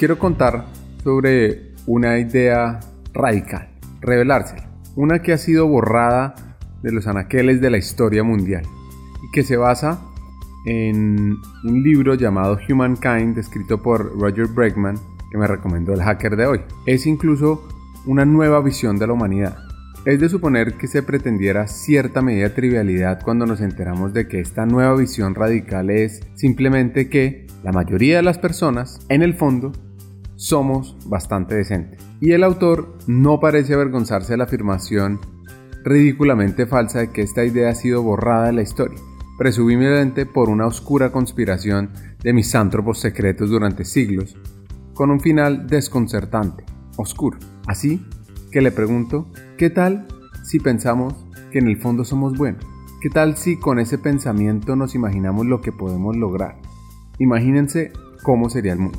quiero contar sobre una idea radical, revelársela, una que ha sido borrada de los anaqueles de la historia mundial y que se basa en un libro llamado Humankind escrito por Roger Bregman que me recomendó el hacker de hoy. Es incluso una nueva visión de la humanidad. Es de suponer que se pretendiera cierta medida de trivialidad cuando nos enteramos de que esta nueva visión radical es simplemente que la mayoría de las personas, en el fondo, somos bastante decentes. Y el autor no parece avergonzarse de la afirmación ridículamente falsa de que esta idea ha sido borrada de la historia, presumiblemente por una oscura conspiración de misántropos secretos durante siglos, con un final desconcertante, oscuro. Así que le pregunto, ¿qué tal si pensamos que en el fondo somos buenos? ¿Qué tal si con ese pensamiento nos imaginamos lo que podemos lograr? Imagínense cómo sería el mundo.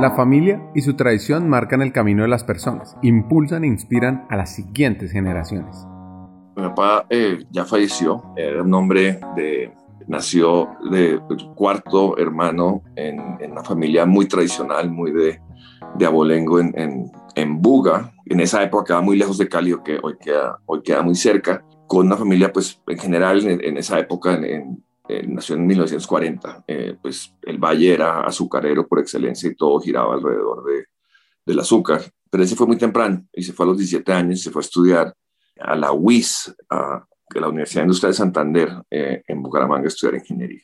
La familia y su tradición marcan el camino de las personas, impulsan e inspiran a las siguientes generaciones. Mi papá eh, ya falleció, era un hombre de nació de cuarto hermano en, una familia muy tradicional, muy de, de abolengo en, en, Buga. En esa época quedaba muy lejos de Cali, que hoy queda, hoy queda muy cerca, con una familia, pues en general, en, esa época, en, nació en 1940, eh, pues el valle era azucarero por excelencia y todo giraba alrededor de, del azúcar. Pero ese fue muy temprano y se fue a los 17 años, se fue a estudiar a la UIS, a, la Universidad Industrial de Santander eh, en Bucaramanga a estudiar ingeniería.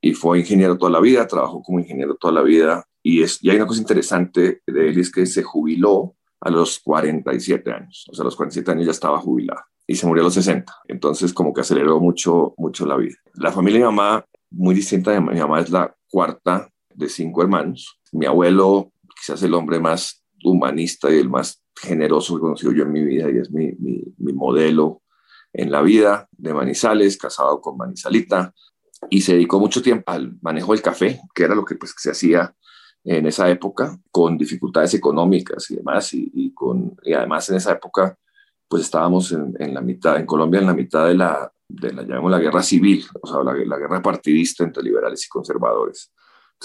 Y fue ingeniero toda la vida, trabajó como ingeniero toda la vida. Y, es, y hay una cosa interesante de él, es que se jubiló a los 47 años. O sea, a los 47 años ya estaba jubilado y se murió a los 60. Entonces, como que aceleró mucho, mucho la vida. La familia de mi mamá, muy distinta de mi mamá, es la cuarta de cinco hermanos. Mi abuelo, quizás el hombre más humanista y el más generoso que he conocido yo en mi vida y es mi, mi, modelo en la vida de Manizales, casado con Manizalita, y se dedicó mucho tiempo al manejo del café, que era lo que pues, se hacía en esa época, con dificultades económicas y demás, y, con, y además en esa época pues estábamos en, en, la mitad, en Colombia en la mitad de la, de la, guerra civil, o sea, la, guerra partidista entre liberales y conservadores.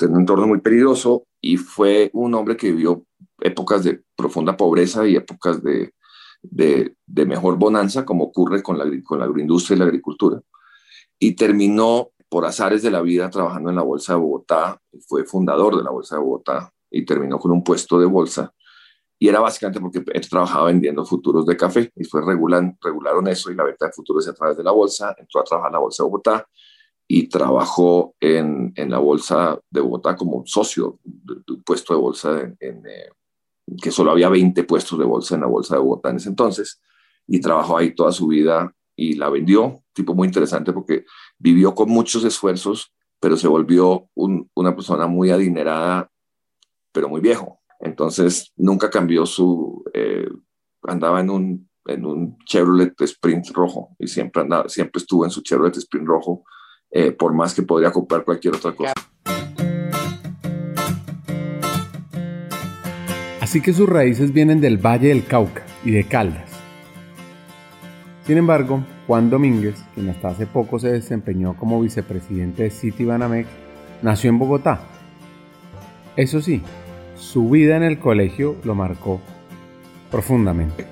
en un entorno muy peligroso y fue un hombre que vivió épocas de profunda pobreza y épocas de, de, mejor bonanza, como ocurre con la, con la agroindustria y la agricultura. Y terminó por azares de la vida trabajando en la Bolsa de Bogotá, fue fundador de la Bolsa de Bogotá y terminó con un puesto de bolsa. Y era básicamente porque él trabajaba vendiendo futuros de café. Y fue regulan, regularon eso y la venta de futuros a través de la bolsa, entró a trabajar en la Bolsa de Bogotá y trabajó en, en la Bolsa de Bogotá como socio de, un puesto de bolsa en, en, eh, que solo había 20 puestos de bolsa en la bolsa de Bogotá en ese entonces, y trabajó ahí toda su vida y la vendió, tipo muy interesante porque vivió con muchos esfuerzos, pero se volvió una persona muy adinerada, pero muy viejo. Entonces nunca cambió su, eh, andaba en un, en un Chevrolet Sprint rojo y siempre, andaba, siempre estuvo en su Chevrolet Sprint rojo, eh, por más que podría comprar cualquier otra cosa. Así que sus raíces vienen del Valle del Cauca y de Caldas. Sin embargo, Juan Domínguez, quien hasta hace poco se desempeñó como vicepresidente de Citibanamex, nació en Bogotá. Eso sí, su vida en el colegio lo marcó profundamente.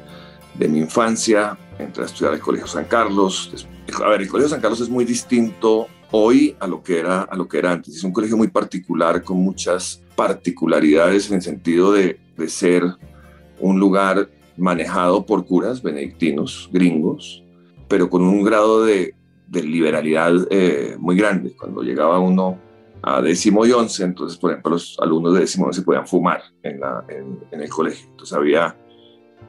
De mi infancia, entré a estudiar al Colegio San Carlos. A ver, el Colegio San Carlos es muy distinto hoy a lo que era, a lo que era antes. Es un colegio muy particular, con muchas particularidades en el sentido de de ser un lugar manejado por curas benedictinos, gringos, pero con un grado de, liberalidad eh, muy grande. Cuando llegaba uno a décimo once, entonces, por ejemplo, los alumnos de décimo y once podían fumar en, el colegio. Entonces había,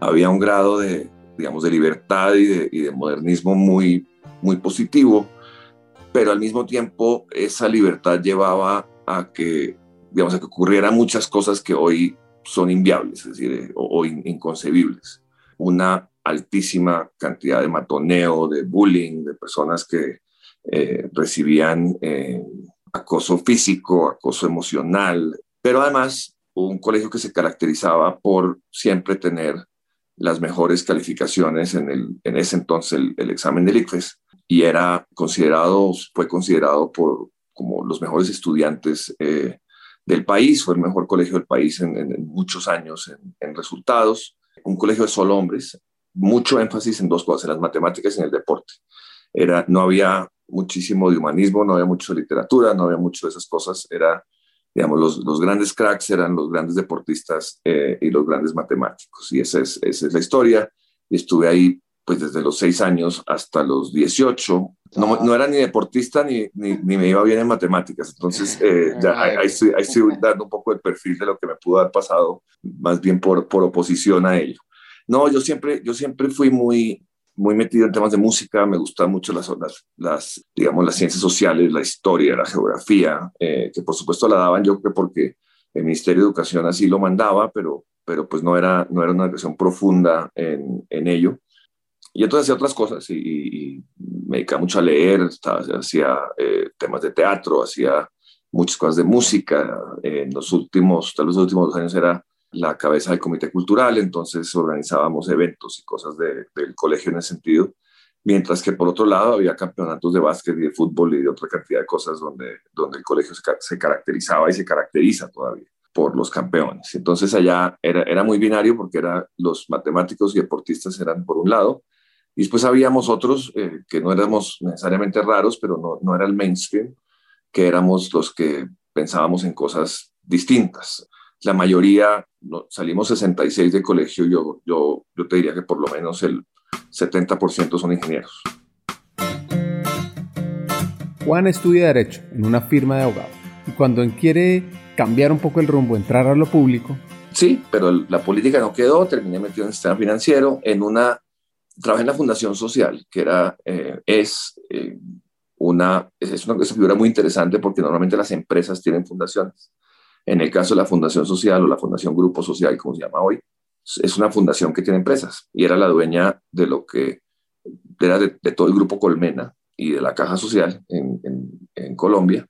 había un grado de, digamos, de libertad y de, modernismo muy, muy positivo pero al mismo tiempo esa libertad llevaba a que, digamos, a que ocurrieran muchas cosas que hoy son inviables, es decir, o, inconcebibles. Una altísima cantidad de matoneo, de bullying, de personas que eh, recibían eh, acoso físico, acoso emocional, pero además un colegio que se caracterizaba por siempre tener las mejores calificaciones en, el, en ese entonces el, examen del ICFES y era considerado, fue considerado por como los mejores estudiantes eh, del país, fue el mejor colegio del país en, muchos años en, resultados, un colegio de solo hombres, mucho énfasis en dos cosas, en las matemáticas y en el deporte. Era, no había muchísimo de humanismo, no había mucho de literatura, no había mucho de esas cosas, era digamos, los, los, grandes cracks eran los grandes deportistas eh, y los grandes matemáticos. Y esa es, esa es la historia. Y estuve ahí pues desde los seis años hasta los 18. No, no era ni deportista ni, ni, me iba bien en matemáticas. Entonces, eh, ya, ahí, estoy, ahí, estoy, dando un poco el perfil de lo que me pudo haber pasado, más bien por, por oposición a ello. No, yo siempre, yo siempre fui muy, muy metido en temas de música, me gustan mucho las, las, las, digamos, las ciencias sociales, la historia, la geografía, eh, que por supuesto la daban yo creo porque el Ministerio de Educación así lo mandaba, pero, pero pues no era, no era una educación profunda en, en ello. Y entonces hacía otras cosas y, me dedicaba mucho a leer, estaba, hacía eh, temas de teatro, hacía muchas cosas de música. en los últimos, tal vez los últimos dos años era la cabeza del comité cultural, entonces organizábamos eventos y cosas del colegio en ese sentido, mientras que por otro lado había campeonatos de básquet y de fútbol y de otra cantidad de cosas donde, donde el colegio se, caracterizaba y se caracteriza todavía por los campeones. Entonces allá era, era muy binario porque era, los matemáticos y deportistas eran por un lado, y después habíamos otros eh, que no éramos necesariamente raros, pero no, no era el mainstream, que éramos los que pensábamos en cosas distintas la mayoría, salimos 66 de colegio, yo, yo, yo te diría que por lo menos el 70% son ingenieros. Juan estudia Derecho en una firma de abogados y cuando quiere cambiar un poco el rumbo, entrar a lo público. Sí, pero la política no quedó, terminé metido en el sistema financiero, en una, trabajé en la Fundación Social, que era, eh, es, eh, una, es una, es una figura muy interesante porque normalmente las empresas tienen fundaciones. En el caso de la Fundación Social o la Fundación Grupo Social, como se llama hoy, es una fundación que tiene empresas y era la dueña de lo que era de, todo el grupo Colmena y de la Caja Social en, en, Colombia.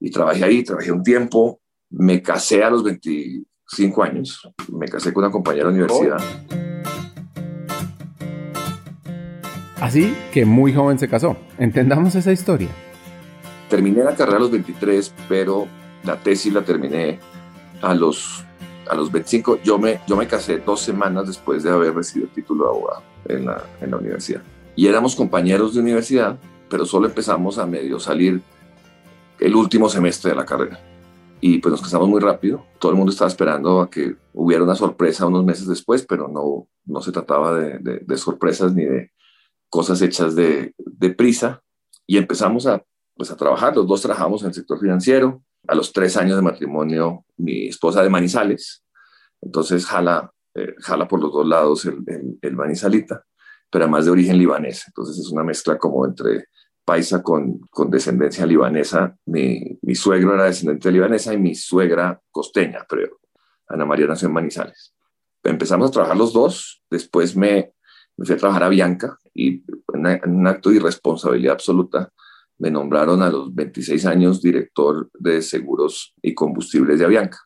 Y trabajé ahí, trabajé un tiempo, me casé a los 25 años, me casé con una compañera de universidad. Así que muy joven se casó. Entendamos esa historia. Terminé la carrera a los 23, pero la tesis la terminé a los, a los 25. Yo me, yo me casé dos semanas después de haber recibido el título de abogado en la, en la universidad. Y éramos compañeros de universidad, pero solo empezamos a medio salir el último semestre de la carrera. Y pues nos casamos muy rápido. Todo el mundo estaba esperando a que hubiera una sorpresa unos meses después, pero no, no se trataba de, de, sorpresas ni de cosas hechas de, de, prisa. Y empezamos a, pues, a trabajar. Los dos trabajamos en el sector financiero a los tres años de matrimonio mi esposa de Manizales, entonces jala, eh, jala por los dos lados el, el, manizalita, pero además de origen libanés, entonces es una mezcla como entre paisa con, con descendencia libanesa. Mi, mi, suegro era descendiente libanesa y mi suegra costeña, pero Ana María nació en Manizales. Empezamos a trabajar los dos, después me, me fui a trabajar a Bianca y en un acto de irresponsabilidad absoluta me nombraron a los 26 años director de seguros y combustibles de Avianca.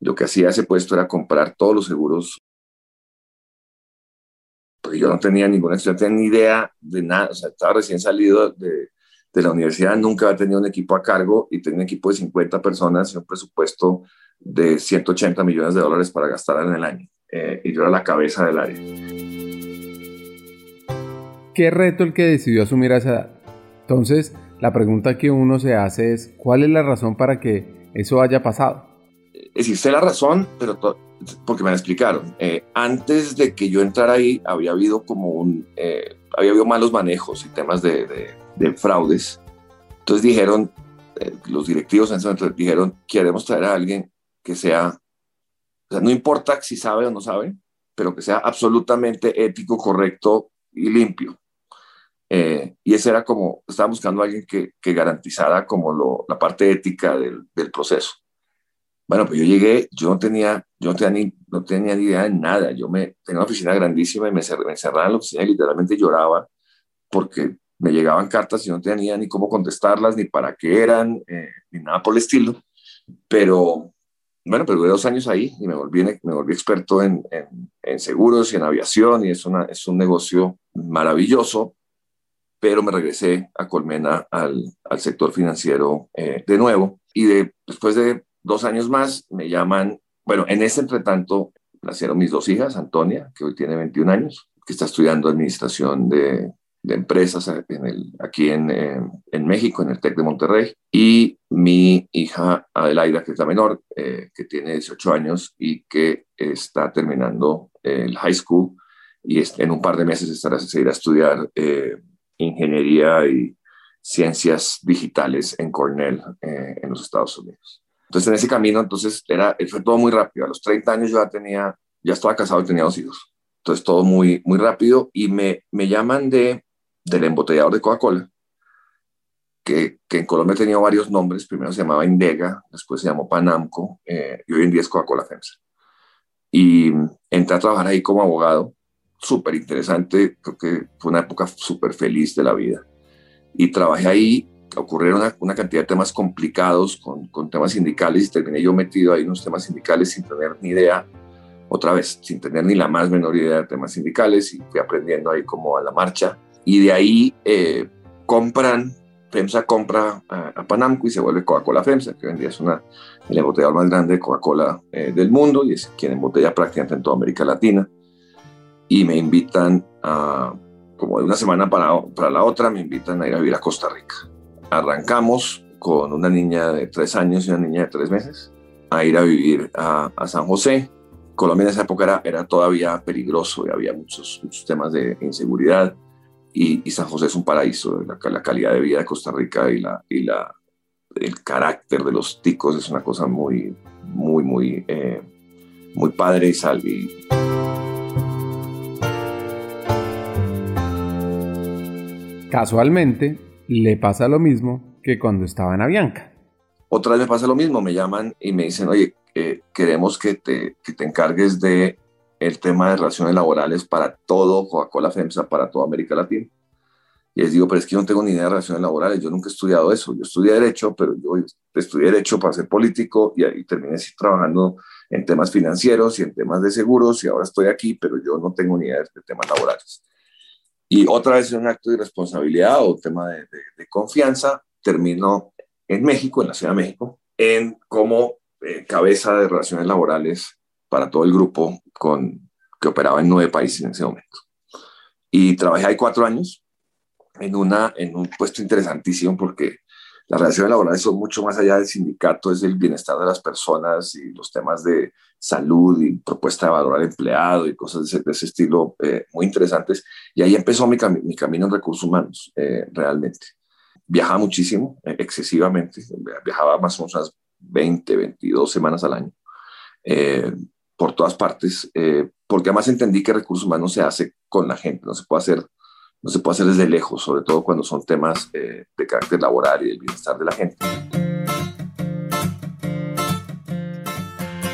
Lo que hacía ese puesto era comprar todos los seguros, porque yo no tenía ninguna ni idea de nada, o sea, estaba recién salido de, de la universidad, nunca había tenido un equipo a cargo y tenía un equipo de 50 personas y un presupuesto de 180 millones de dólares para gastar en el año. Eh, y yo era la cabeza del área. ¿Qué reto el que decidió asumir edad? Entonces, la pregunta que uno se hace es, ¿cuál es la razón para que eso haya pasado? Sé la razón, pero porque me la explicaron. Eh, antes de que yo entrara ahí, había habido como un, eh, había habido malos manejos y temas de, de, fraudes. Entonces dijeron, eh, los directivos en ese momento dijeron, queremos traer a alguien que sea, o sea, no importa si sabe o no sabe, pero que sea absolutamente ético, correcto y limpio. Eh, y ese era como, estaba buscando a alguien que, que garantizara como lo, la parte ética del, del, proceso. Bueno, pues yo llegué, yo no tenía, yo no tenía, ni, no tenía ni idea de nada. Yo me tenía una oficina grandísima y me, me encerraba en la oficina y literalmente lloraba porque me llegaban cartas y no tenía ni cómo contestarlas, ni para qué eran, eh, ni nada por el estilo. Pero bueno, pero duré dos años ahí y me volví, me volví experto en, en, en, seguros y en aviación y es, una, es un negocio maravilloso, pero me regresé a Colmena al, al sector financiero eh, de nuevo. Y de, después de dos años más me llaman, bueno, en ese entretanto nacieron mis dos hijas, Antonia, que hoy tiene 21 años, que está estudiando administración de, de empresas en el, aquí en, en, México, en el TEC de Monterrey, y mi hija Adelaida, que es la menor, eh, que tiene 18 años y que está terminando el high school y en un par de meses estará, se irá a estudiar eh, ingeniería y ciencias digitales en Cornell, eh, en los Estados Unidos. Entonces, en ese camino, entonces, era, fue todo muy rápido. A los 30 años yo ya tenía, ya estaba casado y tenía dos hijos. Entonces, todo muy, muy rápido y me, me llaman de del embotellador de Coca-Cola, que, que, en Colombia tenía varios nombres. Primero se llamaba Indega, después se llamó Panamco eh, y hoy en día es Coca-Cola FEMSA. Y entré a trabajar ahí como abogado, súper interesante, creo que fue una época súper feliz de la vida. Y trabajé ahí, ocurrieron una, cantidad de temas complicados con, temas sindicales y terminé yo metido ahí en unos temas sindicales sin tener ni idea, otra vez, sin tener ni la más menor idea de temas sindicales y fui aprendiendo ahí como a la marcha y de ahí eh, compran, FEMSA compra a, Panamco y se vuelve Coca-Cola FEMSA, que hoy en día es una, el embotellador más grande de Coca-Cola eh, del mundo y es quien embotella prácticamente en toda América Latina. Y me invitan a, como de una semana para, para la otra, me invitan a ir a vivir a Costa Rica. Arrancamos con una niña de tres años y una niña de tres meses a ir a vivir a, a San José. Colombia en esa época era, era todavía peligroso y había muchos, muchos temas de inseguridad y, San José es un paraíso, la, la, calidad de vida de Costa Rica y, la, y la, el carácter de los ticos es una cosa muy, muy, muy, eh, muy padre y sal. Casualmente, le pasa lo mismo que cuando estaba en Avianca. Otra vez me pasa lo mismo, me llaman y me dicen, oye, eh, queremos que te, que te encargues de el tema de relaciones laborales para todo Coca-Cola FEMSA, para toda América Latina. Y les digo, pero es que yo no tengo ni idea de relaciones laborales, yo nunca he estudiado eso, yo estudié Derecho, pero yo estudié Derecho para ser político y ahí terminé trabajando en temas financieros y en temas de seguros y ahora estoy aquí, pero yo no tengo ni idea de temas laborales. Y otra vez en un acto de responsabilidad o tema de, confianza, termino en México, en la Ciudad de México, en como eh, cabeza de relaciones laborales para todo el grupo con, que operaba en nueve países en ese momento. Y trabajé ahí cuatro años en, una, en un puesto interesantísimo porque las relaciones laborales son mucho más allá del sindicato, es el bienestar de las personas y los temas de salud y propuesta de valor al empleado y cosas de ese, de ese estilo eh, muy interesantes. Y ahí empezó mi, cami mi camino en recursos humanos, eh, realmente. Viajaba muchísimo, eh, excesivamente, viajaba más o menos unas 20, 22 semanas al año. Eh, por todas partes, eh, porque además entendí que recursos humanos se hace con la gente, no se puede hacer, no se puede hacer desde lejos, sobre todo cuando son temas eh, de carácter laboral y del bienestar de la gente.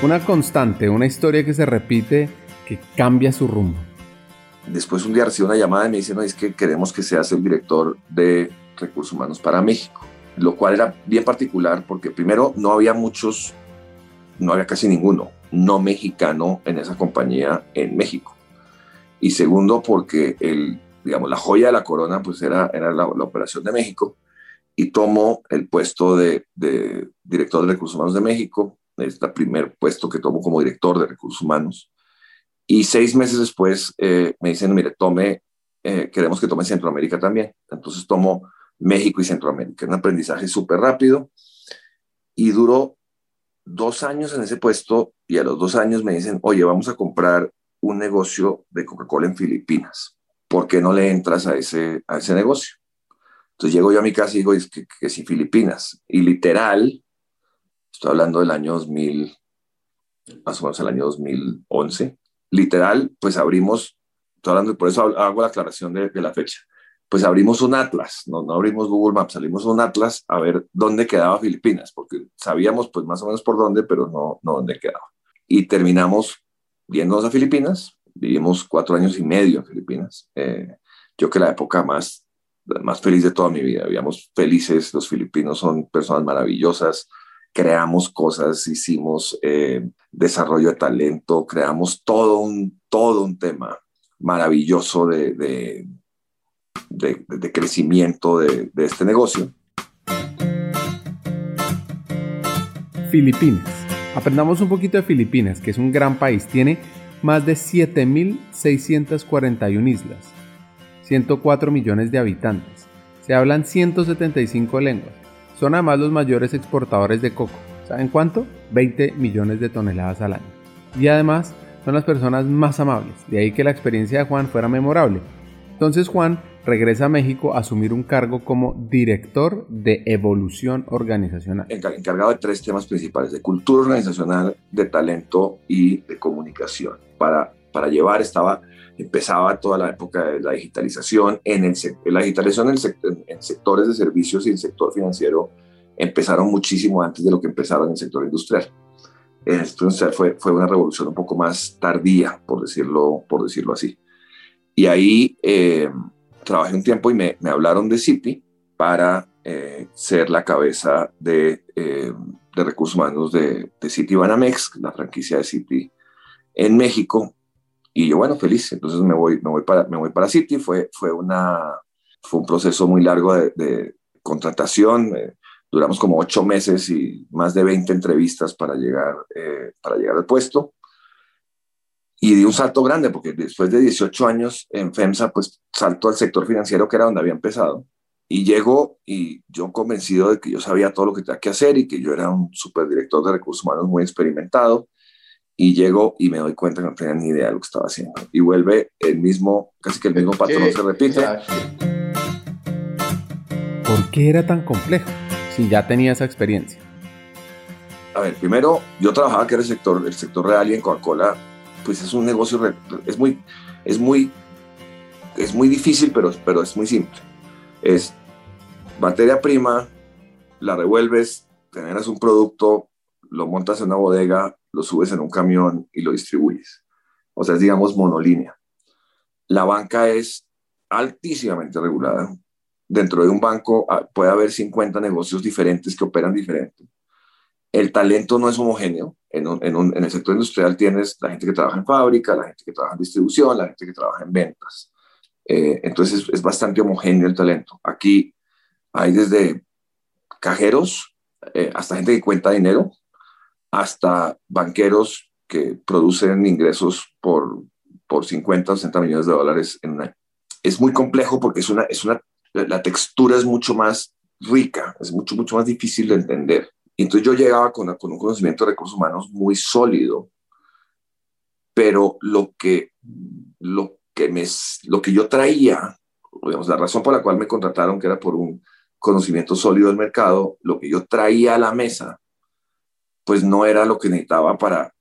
Una constante, una historia que se repite, que cambia su rumbo. Después un día recibo una llamada y me dicen, no, es que queremos que seas el director de recursos humanos para México, lo cual era bien particular porque primero no había muchos, no había casi ninguno no mexicano en esa compañía en México. Y segundo, porque el, digamos, la joya de la corona pues era, era la, operación de México y tomo el puesto de, director de recursos humanos de México, es el primer puesto que tomo como director de recursos humanos. Y seis meses después eh, me dicen, mire, tome, eh, queremos que tome Centroamérica también. Entonces tomo México y Centroamérica. Un aprendizaje súper rápido y duró dos años en ese puesto y a los dos años me dicen, oye, vamos a comprar un negocio de Coca-Cola en Filipinas. ¿Por qué no le entras a ese, a ese negocio? Entonces llego yo a mi casa y digo, es que, que si Filipinas. Y literal, estoy hablando del año 2000, más o menos el año 2011, literal, pues abrimos, estoy hablando, por eso hago la aclaración de, la fecha. pues abrimos un atlas, no, no abrimos Google Maps, salimos un atlas a ver dónde quedaba Filipinas, porque sabíamos pues más o menos por dónde, pero no, no dónde quedaba. Y terminamos viéndonos a Filipinas, vivimos cuatro años y medio en Filipinas. Eh, yo que la época más, más feliz de toda mi vida, vivíamos felices, los filipinos son personas maravillosas, creamos cosas, hicimos eh, desarrollo de talento, creamos todo un, todo un tema maravilloso de, de, crecimiento de, de este negocio. Filipinas. Aprendamos un poquito de Filipinas, que es un gran país. Tiene más de 7.641 islas, 104 millones de habitantes. Se hablan 175 lenguas. Son además los mayores exportadores de coco. ¿Saben cuánto? 20 millones de toneladas al año. Y además son las personas más amables, de ahí que la experiencia de Juan fuera memorable. Entonces Juan regresa a México a asumir un cargo como director de evolución organizacional. Encargado de tres temas principales, de cultura organizacional, de talento y de comunicación. Para, para llevar, estaba, empezaba toda la época de la digitalización, en el, la digitalización en, en sectores de servicios y el sector financiero empezaron muchísimo antes de lo que empezaron en el sector industrial. El sector industrial fue, fue una revolución un poco más tardía, por decirlo, por decirlo así. Y ahí... Eh, trabajé un tiempo y me, me hablaron de Citi para eh, ser la cabeza de, eh, de recursos humanos de, de Citi Banamex, la franquicia de Citi en México. Y yo, bueno, feliz. Entonces me voy, me voy, para, me voy para Citi. Fue, fue, una, fue un proceso muy largo de, de contratación. Eh, duramos como ocho meses y más de 20 entrevistas para llegar, para llegar al puesto y di un salto grande, porque después de 18 años en FEMSA, pues salto al sector financiero, que era donde había empezado. Y llego y yo convencido de que yo sabía todo lo que tenía que hacer y que yo era un superdirector de recursos humanos muy experimentado. Y llego y me doy cuenta que no tenía ni idea de lo que estaba haciendo. Y vuelve el mismo, casi que el mismo patrón se repite. ¿Por qué era tan complejo si ya tenía esa experiencia? A ver, primero, yo trabajaba que era el sector, el sector real y en Coca-Cola pues es un negocio, es muy, es muy, es muy difícil, pero, pero es muy simple. Es materia prima, la revuelves, generas un producto, lo montas en una bodega, lo subes en un camión y lo distribuyes. O sea, es digamos monolínea. La banca es altísimamente regulada. Dentro de un banco ah, puede haber 50 negocios diferentes que operan diferente el talento no es homogéneo. En, el sector industrial tienes la gente que trabaja en fábrica, la gente que trabaja en distribución, la gente que trabaja en ventas. Eh, entonces es, bastante homogéneo el talento. Aquí hay desde cajeros eh, hasta gente que cuenta dinero, hasta banqueros que producen ingresos por, por 50 o 60 millones de dólares en. Es muy complejo porque es una, es una, la textura es mucho más rica, es mucho, mucho más difícil de entender entonces yo llegaba con, con un conocimiento de recursos humanos muy sólido, pero lo que, lo que, me, lo que yo traía, digamos, la razón por la cual me contrataron, que era por un conocimiento sólido del mercado, lo que yo traía a la mesa, pues no era lo que necesitaba para,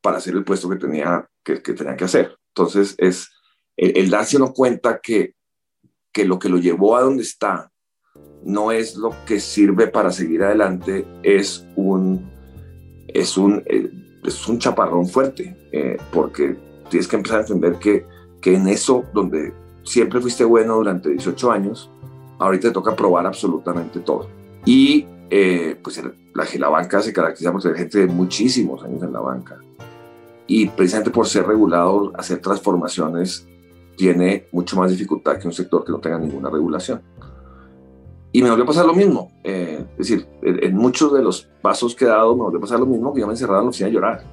para hacer el puesto que tenía que, tenía que hacer. Entonces, es el, el darse uno cuenta que, que lo que lo llevó a donde está no es lo que sirve para seguir adelante, es un, es un, eh, es un chaparrón fuerte, eh, porque tienes que empezar a entender que, que en eso donde siempre fuiste bueno durante 18 años, ahorita te toca probar absolutamente todo. Y eh, pues la, la banca se caracteriza por ser gente de muchísimos años en la banca. Y precisamente por ser regulado, hacer transformaciones tiene mucho más dificultad que un sector que no tenga ninguna regulación. Y me volvió a pasar lo mismo. Eh, es decir, en, muchos de los pasos que he dado me volvió a pasar lo mismo que yo me encerraba en la oficina a llorar.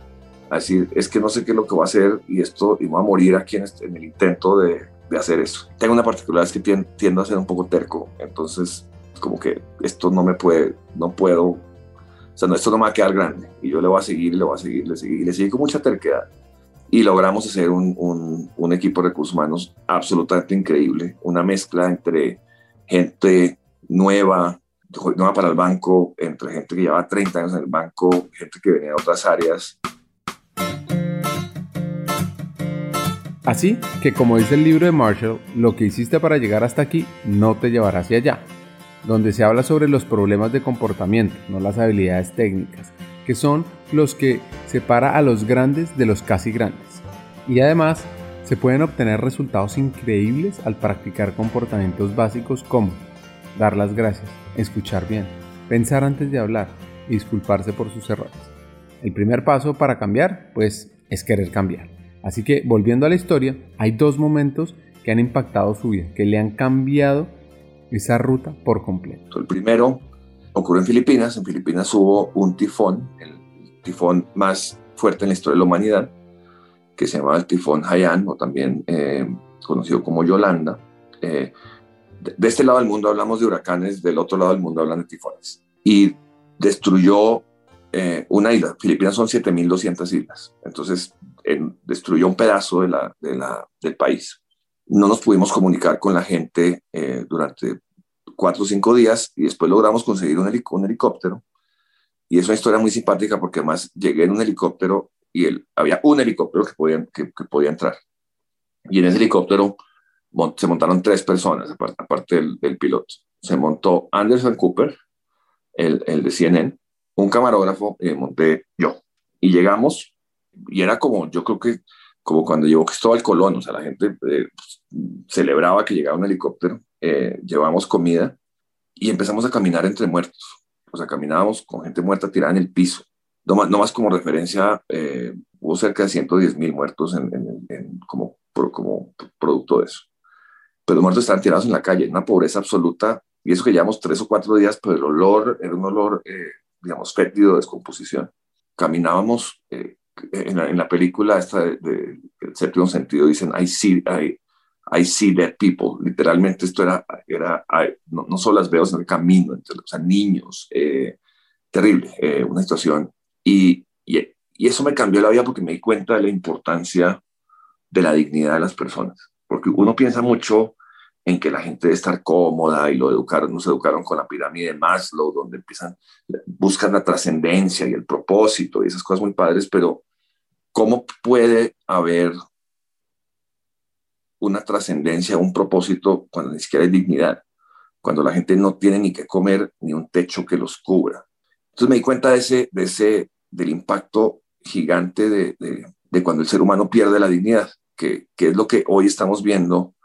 A decir, es que no sé qué es lo que voy a hacer y esto, y voy a morir aquí en, este, en el intento de, de, hacer eso. Tengo una particularidad, es que tiendo, a ser un poco terco. Entonces, como que esto no me puede, no puedo, o sea, no, esto no me va a quedar grande. Y yo le voy a seguir, le voy a seguir, le seguir, y le seguí con mucha terquedad. Y logramos hacer un, un, un equipo de recursos humanos absolutamente increíble. Una mezcla entre gente nueva, nueva para el banco, entre gente que lleva 30 años en el banco, gente que venía de otras áreas. Así que como dice el libro de Marshall, lo que hiciste para llegar hasta aquí no te llevará hacia allá, donde se habla sobre los problemas de comportamiento, no las habilidades técnicas, que son los que separa a los grandes de los casi grandes. Y además, se pueden obtener resultados increíbles al practicar comportamientos básicos como dar las gracias, escuchar bien, pensar antes de hablar y disculparse por sus errores. El primer paso para cambiar, pues, es querer cambiar. Así que, volviendo a la historia, hay dos momentos que han impactado su vida, que le han cambiado esa ruta por completo. El primero ocurrió en Filipinas. En Filipinas hubo un tifón, el tifón más fuerte en la historia de la humanidad, que se llamaba el tifón Haiyan, o también eh, conocido como Yolanda. Eh, de este lado del mundo hablamos de huracanes, del otro lado del mundo hablan de tifones. Y destruyó eh, una isla. Filipinas son 7.200 islas. Entonces, destruyó un pedazo de la, del país. No nos pudimos comunicar con la gente eh, durante cuatro o cinco días y después logramos conseguir un, helicóptero. Y es una historia muy simpática porque además llegué en un helicóptero y él, había un helicóptero que podía, que, podía entrar. Y en ese helicóptero se montaron tres personas, aparte, del, piloto. Se montó Anderson Cooper, el, el de CNN, un camarógrafo y monté yo. Y llegamos y era como, yo creo que como cuando llegó Cristóbal Colón, o sea, la gente eh, pues, celebraba que llegaba un helicóptero, eh, comida y empezamos a caminar entre muertos. O sea, caminábamos con gente muerta tirada en el piso. No más, no más como referencia, eh, hubo cerca de 110 mil muertos en, como, como producto de eso. Pero los muertos estaban tirados en la calle, una pobreza absoluta. Y eso que llevamos tres o cuatro días, pero el olor era un olor digamos, fétido de descomposición. Caminábamos, eh, en, la, película esta de, El séptimo sentido dicen, I see, I, I see dead people. Literalmente esto era, era no, solo las veo, en el camino, entre, o sea, niños, eh, terrible, eh, una situación. Y, y, y eso me cambió la vida porque me di cuenta de la importancia de la dignidad de las personas. Porque uno piensa mucho en que la gente debe estar cómoda y lo educaron, nos educaron con la pirámide de Maslow, donde empiezan, buscan la trascendencia y el propósito y esas cosas muy padres, pero ¿cómo puede haber una trascendencia, un propósito cuando ni siquiera hay dignidad? Cuando la gente no tiene ni que comer ni un techo que los cubra. Entonces me di cuenta de ese, de ese, del impacto gigante de, de, cuando el ser humano pierde la dignidad, que, que es lo que hoy estamos viendo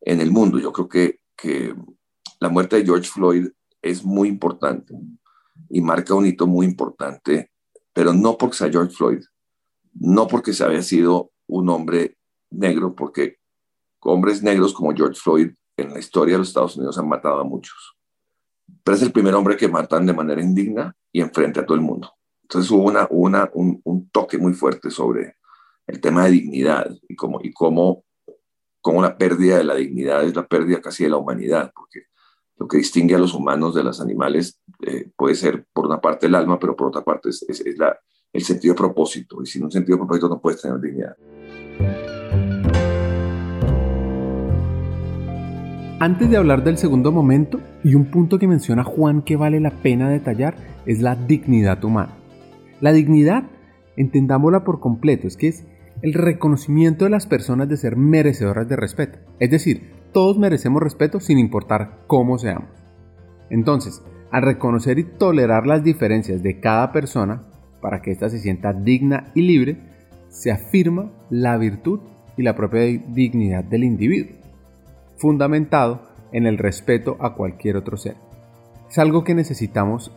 en el mundo. Yo creo que, que la muerte de George Floyd es muy importante y marca un hito muy importante, pero no porque sea George Floyd, no porque se había sido un hombre negro, porque hombres negros como George Floyd en la historia de los Estados Unidos han matado a muchos. Pero es el primer hombre que matan de manera indigna y enfrente a todo el mundo. Entonces hubo una, una, un, toque muy fuerte sobre el tema de dignidad y cómo, y cómo como la pérdida de la dignidad es la pérdida casi de la humanidad, porque lo que distingue a los humanos de los animales eh, puede ser por una parte el alma, pero por otra parte es, la, el sentido de propósito, y sin un sentido de propósito no puedes tener dignidad. Antes de hablar del segundo momento, y un punto que menciona Juan que vale la pena detallar, es la dignidad humana. La dignidad, entendámosla por completo, es que es el reconocimiento de las personas de ser merecedoras de respeto. Es decir, todos merecemos respeto sin importar cómo seamos. Entonces, al reconocer y tolerar las diferencias de cada persona, para que ésta se sienta digna y libre, se afirma la virtud y la propia dignidad del individuo, fundamentado en el respeto a cualquier otro ser. Es algo que necesitamos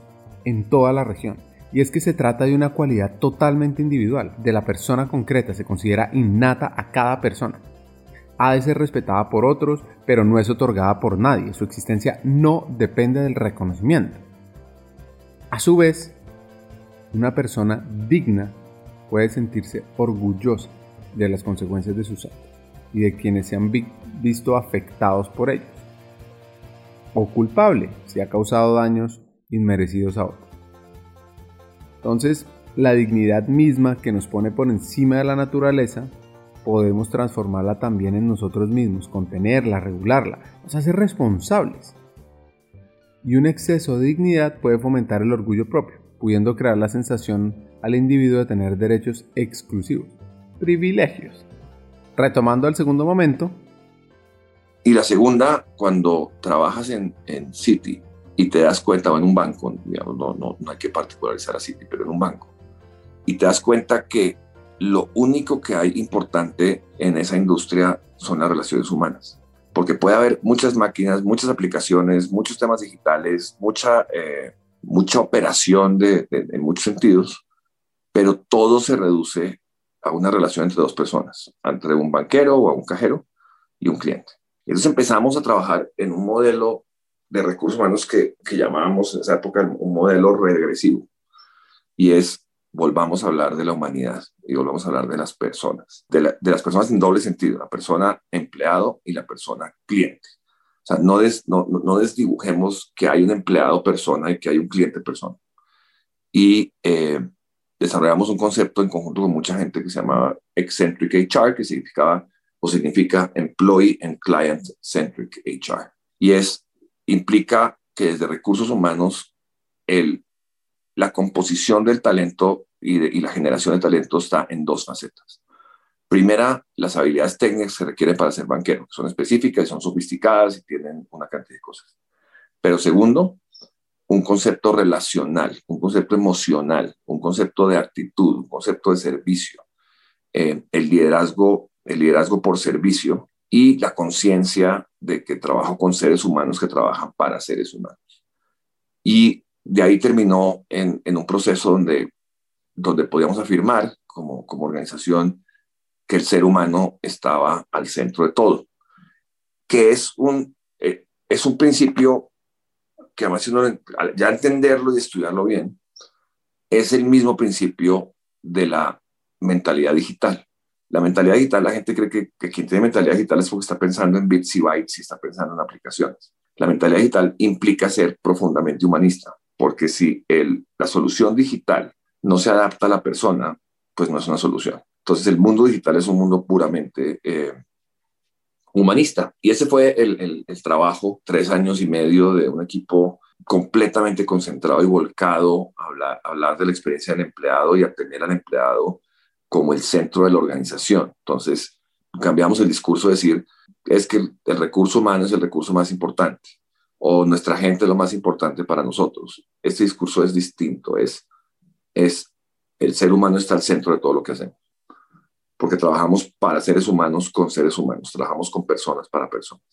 en toda la región y es que se trata de una cualidad totalmente individual, de la persona concreta, se considera innata a cada persona. Ha de ser respetada por otros, pero no es otorgada por nadie, su existencia no depende del reconocimiento. A su vez, una persona digna puede sentirse orgullosa de las consecuencias de sus actos y de quienes se han visto afectados por ellos, o culpable si ha causado daños inmerecidos a otros. Entonces, la dignidad misma que nos pone por encima de la naturaleza, podemos transformarla también en nosotros mismos, contenerla, regularla, nos hace responsables. Y un exceso de dignidad puede fomentar el orgullo propio, pudiendo crear la sensación al individuo de tener derechos exclusivos, privilegios. retomando el segundo momento. Y la segunda, cuando trabajas en, en City y te das cuenta, o en un banco, no, no, no hay que particularizar a City, pero en un banco, y te das cuenta que lo único que hay importante en esa industria son las relaciones humanas. Porque puede haber muchas máquinas, muchas aplicaciones, muchos temas digitales, mucha, eh, mucha operación de, en muchos sentidos, pero todo se reduce a una relación entre dos personas, entre un banquero o un cajero y un cliente. Entonces empezamos a trabajar en un modelo de recursos humanos que, que llamábamos en esa época un modelo regresivo. Y es volvamos a hablar de la humanidad y volvamos a hablar de las personas, de, las personas en doble sentido, la persona empleado y la persona cliente. Sea, no, no, no, desdibujemos que hay un empleado persona y que hay un cliente persona. Y eh, desarrollamos un concepto en conjunto con mucha gente que se llamaba Eccentric HR, que significaba o significa Employee and Client Centric HR. Y es, implica que desde recursos humanos el la composición del talento y, la generación de talento está en dos facetas. Primera, las habilidades técnicas que requieren para ser banquero, que son específicas y son sofisticadas y tienen una cantidad de cosas. Pero segundo, un concepto relacional, un concepto emocional, un concepto de actitud, un concepto de servicio, eh, el, liderazgo, el liderazgo por servicio y la conciencia de que trabajo con seres humanos que trabajan para seres humanos. Y de ahí terminó en, un proceso donde, donde podíamos afirmar como, como organización que el ser humano estaba al centro de todo, que es un, eh, es un principio que además ya entenderlo y estudiarlo bien, es el mismo principio de la mentalidad digital. La mentalidad digital, la gente cree que, que quien tiene mentalidad digital es porque está pensando en bits y bytes y está pensando en aplicaciones. La mentalidad digital implica ser profundamente humanista porque si el, la solución digital no se adapta a la persona, pues no es una solución. Entonces el mundo digital es un mundo puramente eh, humanista. Y ese fue el, trabajo, tres años y medio de un equipo completamente concentrado y volcado a hablar, hablar de la experiencia del empleado y a tener al empleado como el centro de la organización. Entonces cambiamos el discurso de decir, es que el recurso humano es el recurso más importante o nuestra gente es lo más importante para nosotros. Este discurso es distinto, es, es el ser humano está al centro de todo lo que hacemos, porque trabajamos para seres humanos con seres humanos, trabajamos con personas para personas.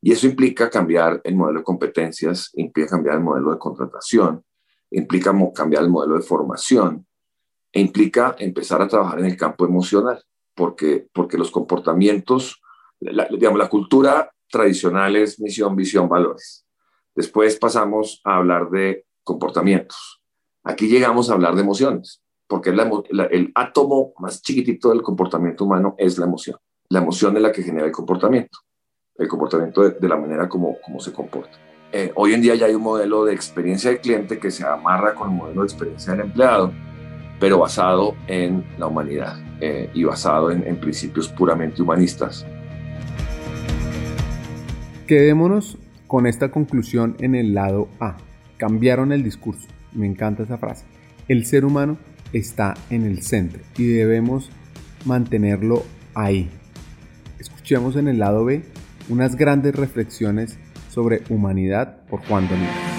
Y eso implica cambiar el modelo de competencias, implica cambiar el modelo de contratación, implica cambiar el modelo de formación, e implica empezar a trabajar en el campo emocional, porque, porque los comportamientos, digamos, la cultura tradicionales, misión, visión, valores. Después pasamos a hablar de comportamientos. Aquí llegamos a hablar de emociones, porque el átomo más chiquitito del comportamiento humano es la emoción. La emoción es la que genera el comportamiento, el comportamiento de, la manera como, como se comporta. Eh, hoy en día ya hay un modelo de experiencia del cliente que se amarra con el modelo de experiencia del empleado, pero basado en la humanidad eh, y basado en, en principios puramente humanistas. Quedémonos con esta conclusión en el lado A. Cambiaron el discurso. Me encanta esa frase. El ser humano está en el centro y debemos mantenerlo ahí. Escuchemos en el lado B unas grandes reflexiones sobre humanidad por Juan Domingo.